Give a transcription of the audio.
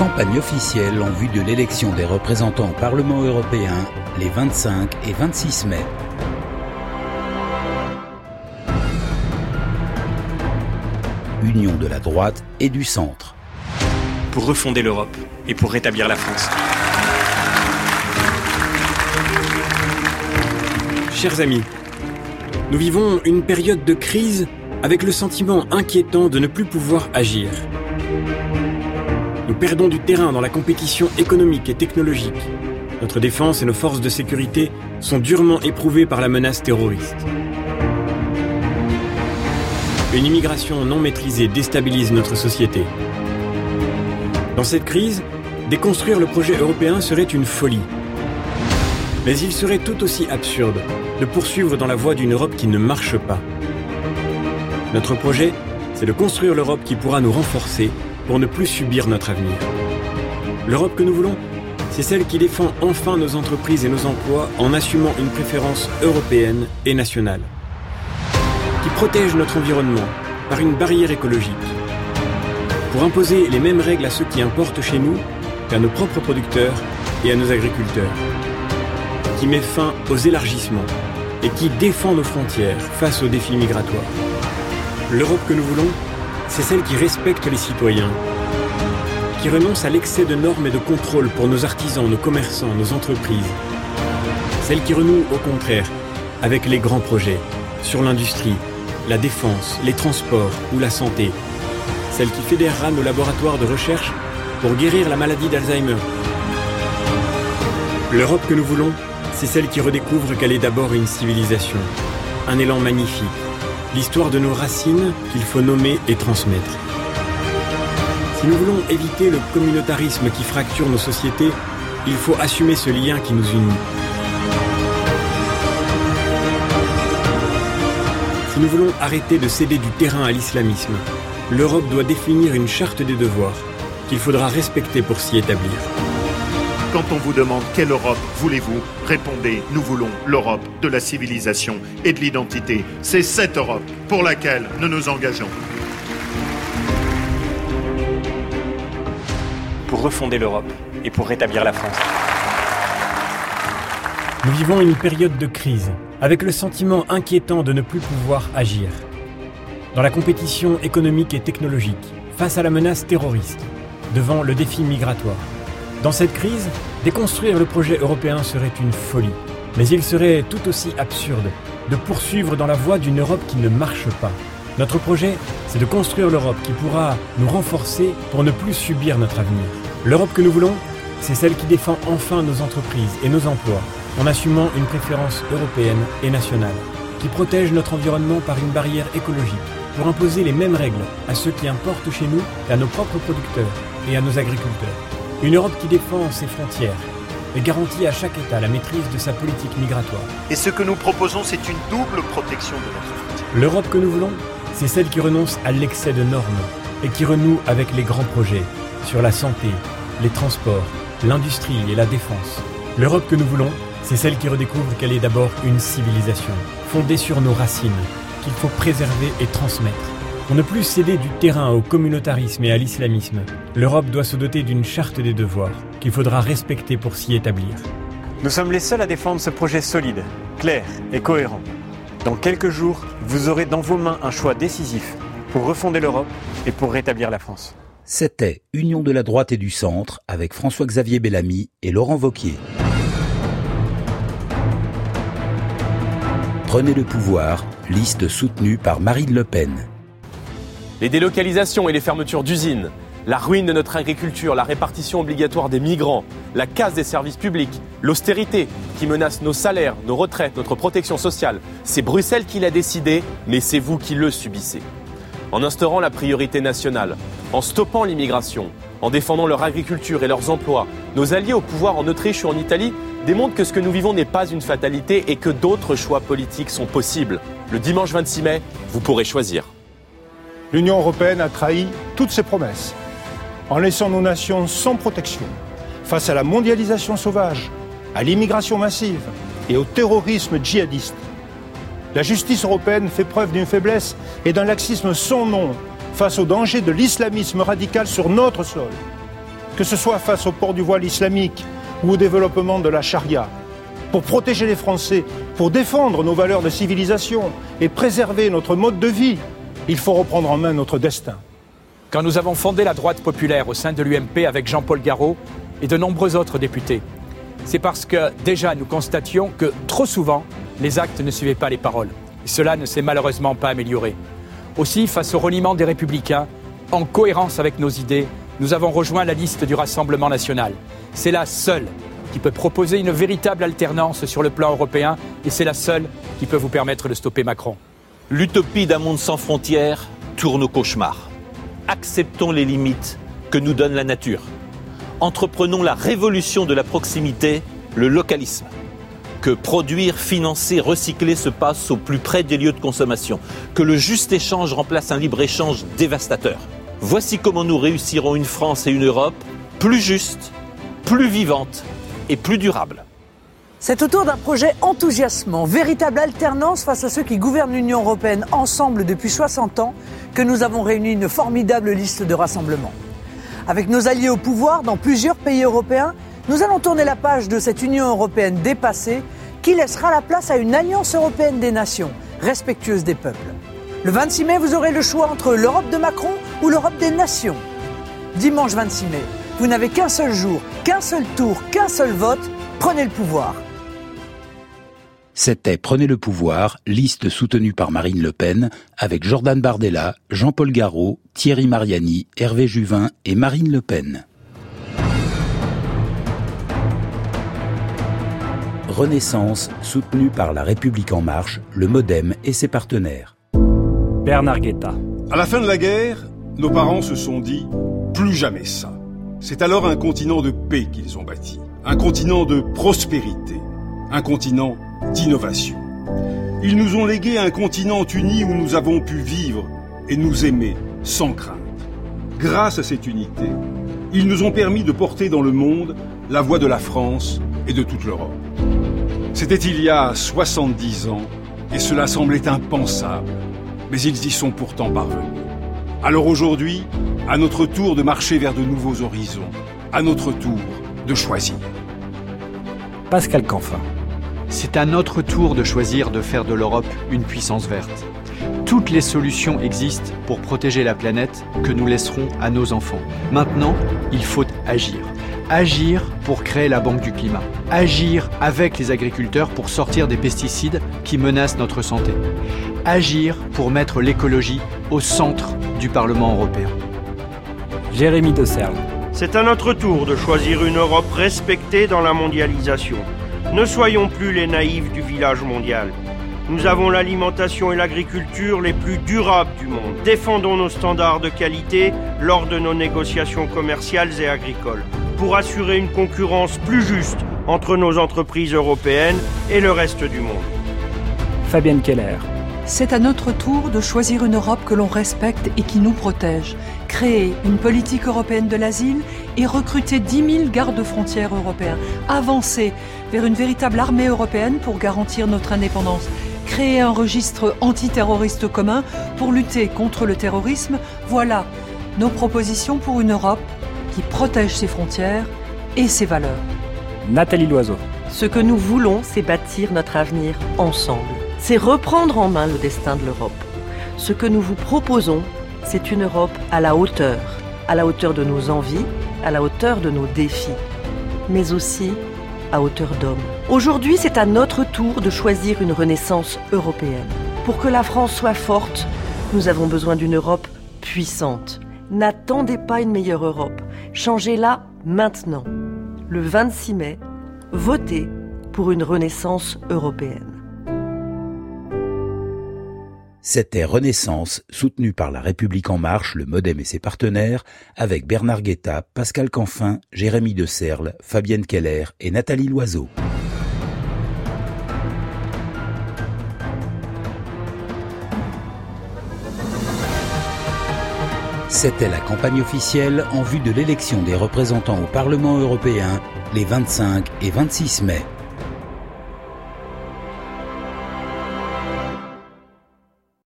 campagne officielle en vue de l'élection des représentants au Parlement européen les 25 et 26 mai. Union de la droite et du centre. Pour refonder l'Europe et pour rétablir la France. Chers amis, nous vivons une période de crise avec le sentiment inquiétant de ne plus pouvoir agir. Nous perdons du terrain dans la compétition économique et technologique. Notre défense et nos forces de sécurité sont durement éprouvées par la menace terroriste. Une immigration non maîtrisée déstabilise notre société. Dans cette crise, déconstruire le projet européen serait une folie. Mais il serait tout aussi absurde de poursuivre dans la voie d'une Europe qui ne marche pas. Notre projet, c'est de construire l'Europe qui pourra nous renforcer pour ne plus subir notre avenir. L'Europe que nous voulons, c'est celle qui défend enfin nos entreprises et nos emplois en assumant une préférence européenne et nationale qui protège notre environnement par une barrière écologique, pour imposer les mêmes règles à ceux qui importent chez nous qu'à nos propres producteurs et à nos agriculteurs, qui met fin aux élargissements et qui défend nos frontières face aux défis migratoires. L'Europe que nous voulons, c'est celle qui respecte les citoyens, qui renonce à l'excès de normes et de contrôles pour nos artisans, nos commerçants, nos entreprises, celle qui renoue au contraire avec les grands projets sur l'industrie, la défense, les transports ou la santé. Celle qui fédérera nos laboratoires de recherche pour guérir la maladie d'Alzheimer. L'Europe que nous voulons, c'est celle qui redécouvre qu'elle est d'abord une civilisation, un élan magnifique, l'histoire de nos racines qu'il faut nommer et transmettre. Si nous voulons éviter le communautarisme qui fracture nos sociétés, il faut assumer ce lien qui nous unit. Si nous voulons arrêter de céder du terrain à l'islamisme, l'Europe doit définir une charte des devoirs qu'il faudra respecter pour s'y établir. Quand on vous demande quelle Europe voulez-vous, répondez nous voulons l'Europe de la civilisation et de l'identité. C'est cette Europe pour laquelle nous nous engageons. Pour refonder l'Europe et pour rétablir la France. Nous vivons une période de crise, avec le sentiment inquiétant de ne plus pouvoir agir. Dans la compétition économique et technologique, face à la menace terroriste, devant le défi migratoire. Dans cette crise, déconstruire le projet européen serait une folie. Mais il serait tout aussi absurde de poursuivre dans la voie d'une Europe qui ne marche pas. Notre projet, c'est de construire l'Europe qui pourra nous renforcer pour ne plus subir notre avenir. L'Europe que nous voulons, c'est celle qui défend enfin nos entreprises et nos emplois en assumant une préférence européenne et nationale, qui protège notre environnement par une barrière écologique, pour imposer les mêmes règles à ceux qui importent chez nous qu'à nos propres producteurs et à nos agriculteurs. Une Europe qui défend ses frontières et garantit à chaque État la maîtrise de sa politique migratoire. Et ce que nous proposons, c'est une double protection de notre frontière. L'Europe que nous voulons, c'est celle qui renonce à l'excès de normes et qui renoue avec les grands projets sur la santé, les transports, l'industrie et la défense. L'Europe que nous voulons, c'est celle qui redécouvre qu'elle est d'abord une civilisation, fondée sur nos racines, qu'il faut préserver et transmettre. Pour ne plus céder du terrain au communautarisme et à l'islamisme, l'Europe doit se doter d'une charte des devoirs qu'il faudra respecter pour s'y établir. Nous sommes les seuls à défendre ce projet solide, clair et cohérent. Dans quelques jours, vous aurez dans vos mains un choix décisif pour refonder l'Europe et pour rétablir la France. C'était Union de la droite et du centre avec François-Xavier Bellamy et Laurent Vauquier. Prenez le pouvoir, liste soutenue par Marine Le Pen. Les délocalisations et les fermetures d'usines, la ruine de notre agriculture, la répartition obligatoire des migrants, la casse des services publics, l'austérité qui menace nos salaires, nos retraites, notre protection sociale, c'est Bruxelles qui l'a décidé, mais c'est vous qui le subissez. En instaurant la priorité nationale, en stoppant l'immigration, en défendant leur agriculture et leurs emplois, nos alliés au pouvoir en Autriche ou en Italie démontre que ce que nous vivons n'est pas une fatalité et que d'autres choix politiques sont possibles. Le dimanche 26 mai, vous pourrez choisir. L'Union européenne a trahi toutes ses promesses en laissant nos nations sans protection face à la mondialisation sauvage, à l'immigration massive et au terrorisme djihadiste. La justice européenne fait preuve d'une faiblesse et d'un laxisme sans nom face au danger de l'islamisme radical sur notre sol. que ce soit face au port du voile islamique ou au développement de la charia. Pour protéger les Français, pour défendre nos valeurs de civilisation et préserver notre mode de vie, il faut reprendre en main notre destin. Quand nous avons fondé la droite populaire au sein de l'UMP avec Jean-Paul Garot et de nombreux autres députés, c'est parce que déjà nous constations que trop souvent, les actes ne suivaient pas les paroles. Cela ne s'est malheureusement pas amélioré. Aussi, face au reniement des républicains, en cohérence avec nos idées, nous avons rejoint la liste du Rassemblement national. C'est la seule qui peut proposer une véritable alternance sur le plan européen et c'est la seule qui peut vous permettre de stopper Macron. L'utopie d'un monde sans frontières tourne au cauchemar. Acceptons les limites que nous donne la nature. Entreprenons la révolution de la proximité, le localisme. Que produire, financer, recycler se passe au plus près des lieux de consommation. Que le juste échange remplace un libre-échange dévastateur. Voici comment nous réussirons une France et une Europe plus justes, plus vivantes et plus durables. C'est autour d'un projet enthousiasmant, véritable alternance face à ceux qui gouvernent l'Union européenne ensemble depuis 60 ans, que nous avons réuni une formidable liste de rassemblements. Avec nos alliés au pouvoir dans plusieurs pays européens, nous allons tourner la page de cette Union européenne dépassée qui laissera la place à une alliance européenne des nations, respectueuse des peuples. Le 26 mai, vous aurez le choix entre l'Europe de Macron ou l'Europe des nations. Dimanche 26 mai, vous n'avez qu'un seul jour, qu'un seul tour, qu'un seul vote. Prenez le pouvoir. C'était Prenez le pouvoir, liste soutenue par Marine Le Pen, avec Jordan Bardella, Jean-Paul Garot, Thierry Mariani, Hervé Juvin et Marine Le Pen. Renaissance, soutenue par La République En Marche, le Modem et ses partenaires. Bernard Guetta. À la fin de la guerre, nos parents se sont dit plus jamais ça. C'est alors un continent de paix qu'ils ont bâti, un continent de prospérité, un continent d'innovation. Ils nous ont légué un continent uni où nous avons pu vivre et nous aimer sans crainte. Grâce à cette unité, ils nous ont permis de porter dans le monde la voix de la France et de toute l'Europe. C'était il y a 70 ans et cela semblait impensable, mais ils y sont pourtant parvenus. Alors aujourd'hui, à notre tour de marcher vers de nouveaux horizons, à notre tour de choisir. Pascal Canfin. C'est à notre tour de choisir de faire de l'Europe une puissance verte. Toutes les solutions existent pour protéger la planète que nous laisserons à nos enfants. Maintenant, il faut agir. Agir pour créer la Banque du Climat. Agir avec les agriculteurs pour sortir des pesticides qui menacent notre santé. Agir pour mettre l'écologie au centre du Parlement européen. Jérémy de Serle. C'est à notre tour de choisir une Europe respectée dans la mondialisation. Ne soyons plus les naïfs du village mondial. Nous avons l'alimentation et l'agriculture les plus durables du monde. Défendons nos standards de qualité lors de nos négociations commerciales et agricoles pour assurer une concurrence plus juste entre nos entreprises européennes et le reste du monde. Fabienne Keller. C'est à notre tour de choisir une Europe que l'on respecte et qui nous protège. Créer une politique européenne de l'asile et recruter 10 000 gardes-frontières européens. Avancer vers une véritable armée européenne pour garantir notre indépendance. Créer un registre antiterroriste commun pour lutter contre le terrorisme. Voilà nos propositions pour une Europe qui protège ses frontières et ses valeurs. Nathalie Loiseau. Ce que nous voulons, c'est bâtir notre avenir ensemble. C'est reprendre en main le destin de l'Europe. Ce que nous vous proposons, c'est une Europe à la hauteur, à la hauteur de nos envies, à la hauteur de nos défis, mais aussi à hauteur d'homme. Aujourd'hui, c'est à notre tour de choisir une renaissance européenne. Pour que la France soit forte, nous avons besoin d'une Europe puissante. N'attendez pas une meilleure Europe. Changez-la maintenant. Le 26 mai, votez pour une renaissance européenne. C'était Renaissance, soutenue par La République En Marche, le Modem et ses partenaires, avec Bernard Guetta, Pascal Canfin, Jérémy de Serle, Fabienne Keller et Nathalie Loiseau. C'était la campagne officielle en vue de l'élection des représentants au Parlement européen les 25 et 26 mai.